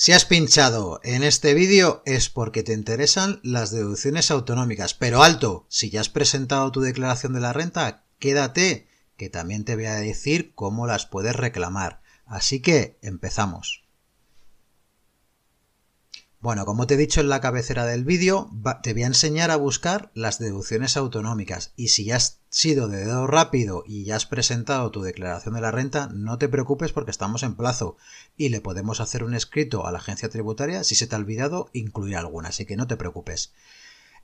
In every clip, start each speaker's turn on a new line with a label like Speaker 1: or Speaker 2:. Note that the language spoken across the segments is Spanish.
Speaker 1: Si has pinchado en este vídeo es porque te interesan las deducciones autonómicas, pero alto, si ya has presentado tu declaración de la renta, quédate, que también te voy a decir cómo las puedes reclamar. Así que empezamos. Bueno, como te he dicho en la cabecera del vídeo, te voy a enseñar a buscar las deducciones autonómicas y si ya has sido de dedo rápido y ya has presentado tu declaración de la renta, no te preocupes porque estamos en plazo y le podemos hacer un escrito a la agencia tributaria si se te ha olvidado incluir alguna, así que no te preocupes.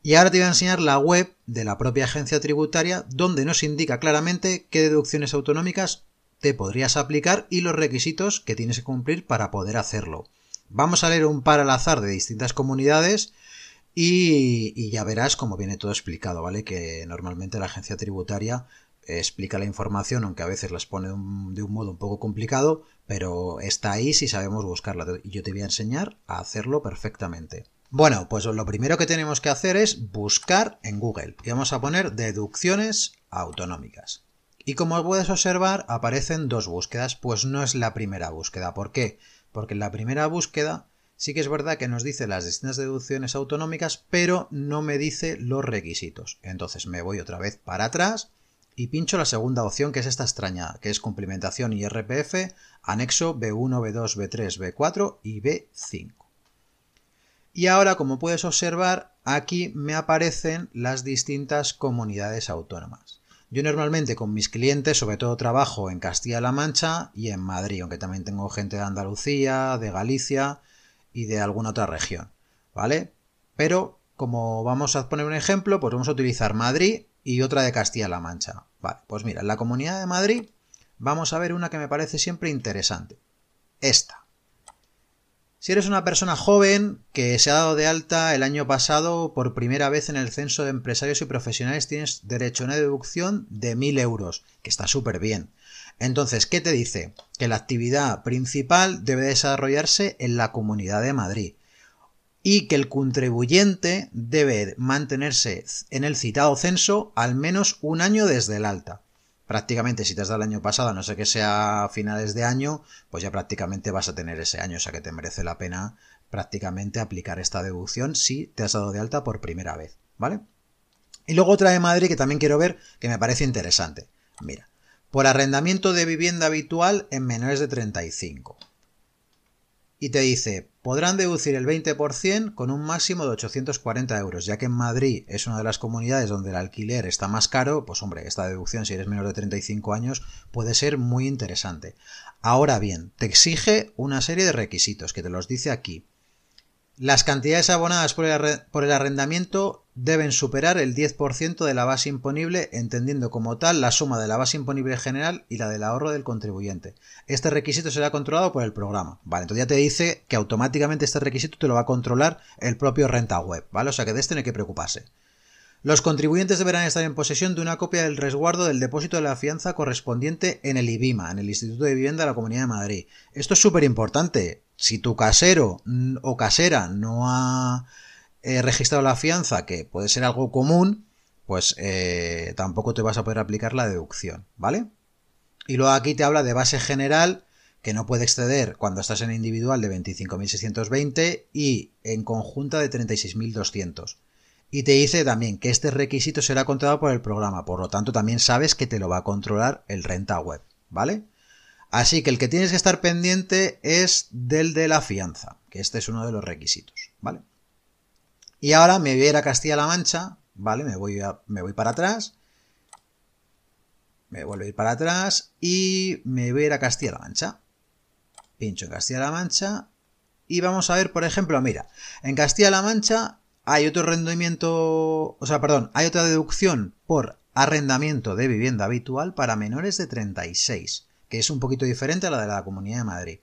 Speaker 1: Y ahora te voy a enseñar la web de la propia agencia tributaria donde nos indica claramente qué deducciones autonómicas te podrías aplicar y los requisitos que tienes que cumplir para poder hacerlo. Vamos a leer un par al azar de distintas comunidades y, ya verás cómo viene todo explicado, ¿vale? Que normalmente la agencia tributaria explica la información, aunque a veces las pone de un, modo un poco complicado, pero está ahí si sabemos buscarla. Y yo te voy a enseñar a hacerlo perfectamente. Bueno, pues lo primero que tenemos que hacer es buscar en Google y vamos a poner deducciones autonómicas. Y como puedes observar, aparecen dos búsquedas, pues no es la primera búsqueda. ¿Por qué? Porque en la primera búsqueda sí que es verdad que nos dice las distintas deducciones autonómicas, pero no me dice los requisitos. Entonces me voy otra vez para atrás y pincho la segunda opción, que es esta extraña, que es complementación y RPF, anexo B1, B2, B3, B4 y B5. Y ahora, como puedes observar, aquí me aparecen las distintas comunidades autónomas. Yo normalmente con mis clientes, sobre todo trabajo en Castilla-La Mancha y en Madrid, aunque también tengo gente de Andalucía, de Galicia y de alguna otra región, ¿vale? Pero como vamos a poner un ejemplo, pues vamos a utilizar Madrid y otra de Castilla-La Mancha. Vale, pues mira, en la Comunidad de Madrid vamos a ver una que me parece siempre interesante. Esta. Si eres una persona joven que se ha dado de alta el año pasado por primera vez en el censo de empresarios y profesionales, tienes derecho a una deducción de 1.000 euros, que está súper bien. Entonces, ¿qué te dice? Que la actividad principal debe desarrollarse en la Comunidad de Madrid y que el contribuyente debe mantenerse en el citado censo al menos un año desde el alta prácticamente si te has dado el año pasado, no sé que sea finales de año, pues ya prácticamente vas a tener ese año, o sea que te merece la pena prácticamente aplicar esta deducción si te has dado de alta por primera vez, ¿vale? Y luego otra de Madrid que también quiero ver que me parece interesante. Mira, por arrendamiento de vivienda habitual en menores de 35 y te dice, podrán deducir el 20% con un máximo de 840 euros, ya que en Madrid es una de las comunidades donde el alquiler está más caro, pues hombre, esta deducción si eres menor de 35 años puede ser muy interesante. Ahora bien, te exige una serie de requisitos que te los dice aquí. Las cantidades abonadas por el, arrendamiento deben superar el 10% de la base imponible, entendiendo como tal la suma de la base imponible general y la del ahorro del contribuyente. Este requisito será controlado por el programa. Vale, entonces ya te dice que automáticamente este requisito te lo va a controlar el propio renta web, ¿vale? O sea que de este no hay que preocuparse. Los contribuyentes deberán estar en posesión de una copia del resguardo del depósito de la fianza correspondiente en el IBIMA, en el Instituto de Vivienda de la Comunidad de Madrid. Esto es súper importante. Si tu casero o casera no ha eh, registrado la fianza, que puede ser algo común, pues eh, tampoco te vas a poder aplicar la deducción, ¿vale? Y luego aquí te habla de base general que no puede exceder cuando estás en individual de 25.620 y en conjunta de 36.200. Y te dice también que este requisito será controlado por el programa, por lo tanto también sabes que te lo va a controlar el renta web, ¿vale? Así que el que tienes que estar pendiente es del de la fianza, que este es uno de los requisitos, ¿vale? Y ahora me voy a ir a Castilla-La Mancha, ¿vale? Me voy, me voy para atrás, me vuelvo a ir para atrás y me voy a ir a Castilla-La Mancha. Pincho en Castilla-La Mancha y vamos a ver, por ejemplo, mira, en Castilla-La Mancha hay otro rendimiento, o sea, perdón, hay otra deducción por arrendamiento de vivienda habitual para menores de 36, que es un poquito diferente a la de la Comunidad de Madrid.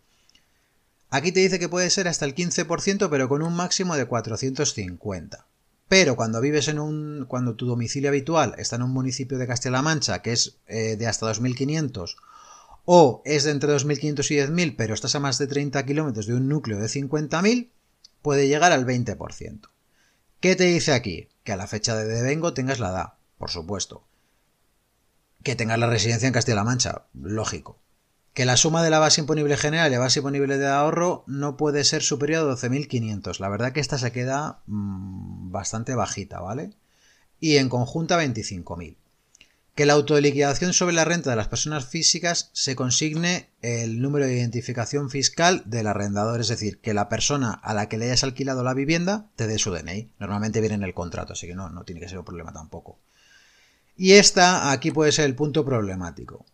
Speaker 1: Aquí te dice que puede ser hasta el 15%, pero con un máximo de 450. Pero cuando vives en un. cuando tu domicilio habitual está en un municipio de Castilla-La Mancha, que es eh, de hasta 2.500, o es de entre 2.500 y 10.000, pero estás a más de 30 kilómetros de un núcleo de 50.000, puede llegar al 20%. ¿Qué te dice aquí? Que a la fecha de devengo tengas la edad, por supuesto. Que tengas la residencia en Castilla-La Mancha, lógico. Que la suma de la base imponible general y la base imponible de ahorro no puede ser superior a 12.500. La verdad que esta se queda mm, bastante bajita, ¿vale? Y en conjunta 25.000. Que la autoliquidación sobre la renta de las personas físicas se consigne el número de identificación fiscal del arrendador, es decir, que la persona a la que le hayas alquilado la vivienda te dé su DNI. Normalmente viene en el contrato, así que no, no tiene que ser un problema tampoco. Y esta aquí puede ser el punto problemático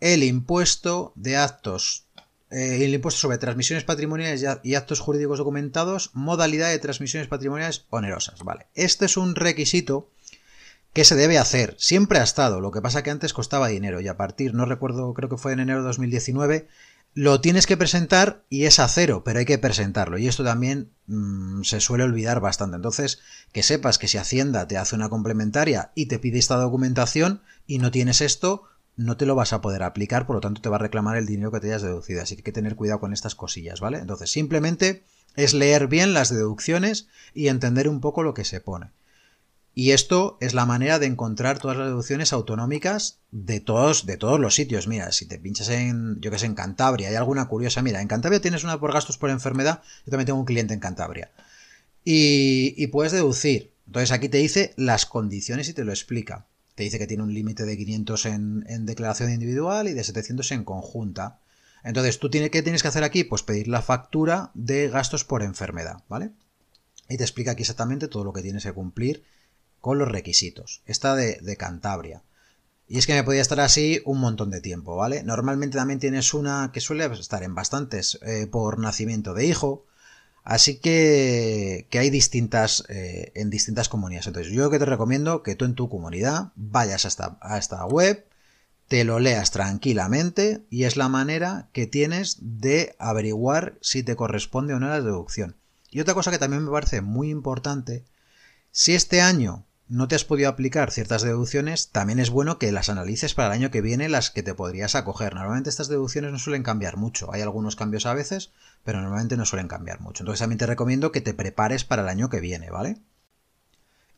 Speaker 1: el impuesto de actos, eh, el impuesto sobre transmisiones patrimoniales y actos jurídicos documentados, modalidad de transmisiones patrimoniales onerosas. Vale, este es un requisito que se debe hacer. Siempre ha estado. Lo que pasa que antes costaba dinero y a partir, no recuerdo, creo que fue en enero de 2019, lo tienes que presentar y es a cero, pero hay que presentarlo. Y esto también mm, se suele olvidar bastante. Entonces, que sepas que si Hacienda te hace una complementaria y te pide esta documentación y no tienes esto, no te lo vas a poder aplicar, por lo tanto te va a reclamar el dinero que te hayas deducido. Así que hay que tener cuidado con estas cosillas, ¿vale? Entonces, simplemente es leer bien las deducciones y entender un poco lo que se pone. Y esto es la manera de encontrar todas las deducciones autonómicas de todos, de todos los sitios. Mira, si te pinchas en, yo que sé, en Cantabria, hay alguna curiosa. Mira, en Cantabria tienes una por gastos por enfermedad. Yo también tengo un cliente en Cantabria. Y, y puedes deducir. Entonces aquí te dice las condiciones y te lo explica te dice que tiene un límite de 500 en, declaración individual y de 700 en conjunta. Entonces, ¿tú qué tienes que hacer aquí? Pues pedir la factura de gastos por enfermedad, ¿vale? Y te explica aquí exactamente todo lo que tienes que cumplir con los requisitos. Esta de, de Cantabria. Y es que me podía estar así un montón de tiempo, ¿vale? Normalmente también tienes una que suele estar en bastantes eh, por nacimiento de hijo, Así que, hay distintas, eh, en distintas comunidades. Entonces, yo que te recomiendo que tú en tu comunidad vayas a a esta web, te lo leas tranquilamente y es la manera que tienes de averiguar si te corresponde o no la deducción. Y otra cosa que también me parece muy importante, si este año no te has podido aplicar ciertas deducciones, también es bueno que las analices para el año que viene las que te podrías acoger. Normalmente estas deducciones no suelen cambiar mucho. Hay algunos cambios a veces, pero normalmente no suelen cambiar mucho. Entonces también te recomiendo que te prepares para el año que viene, ¿vale?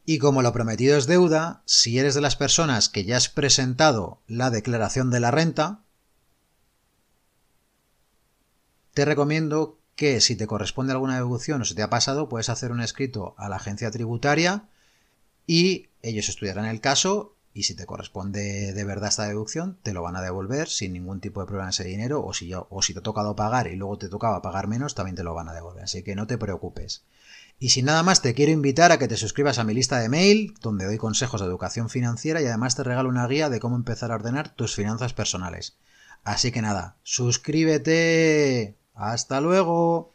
Speaker 1: Y como lo prometido es deuda, si eres de las personas que ya has presentado la declaración de la renta, te recomiendo que si te corresponde alguna deducción o se te ha pasado, puedes hacer un escrito a la agencia tributaria y ellos estudiarán el caso y si te corresponde de verdad esta deducción, te lo van a devolver sin ningún tipo de problema ese dinero o si, o si te ha tocado pagar y luego te tocaba pagar menos, también te lo van a devolver. Así que no te preocupes. Y sin nada más, te quiero invitar a que te suscribas a mi lista de mail, donde doy consejos de educación financiera y además te regalo una guía de cómo empezar a ordenar tus finanzas personales. Así que nada, suscríbete. Hasta luego.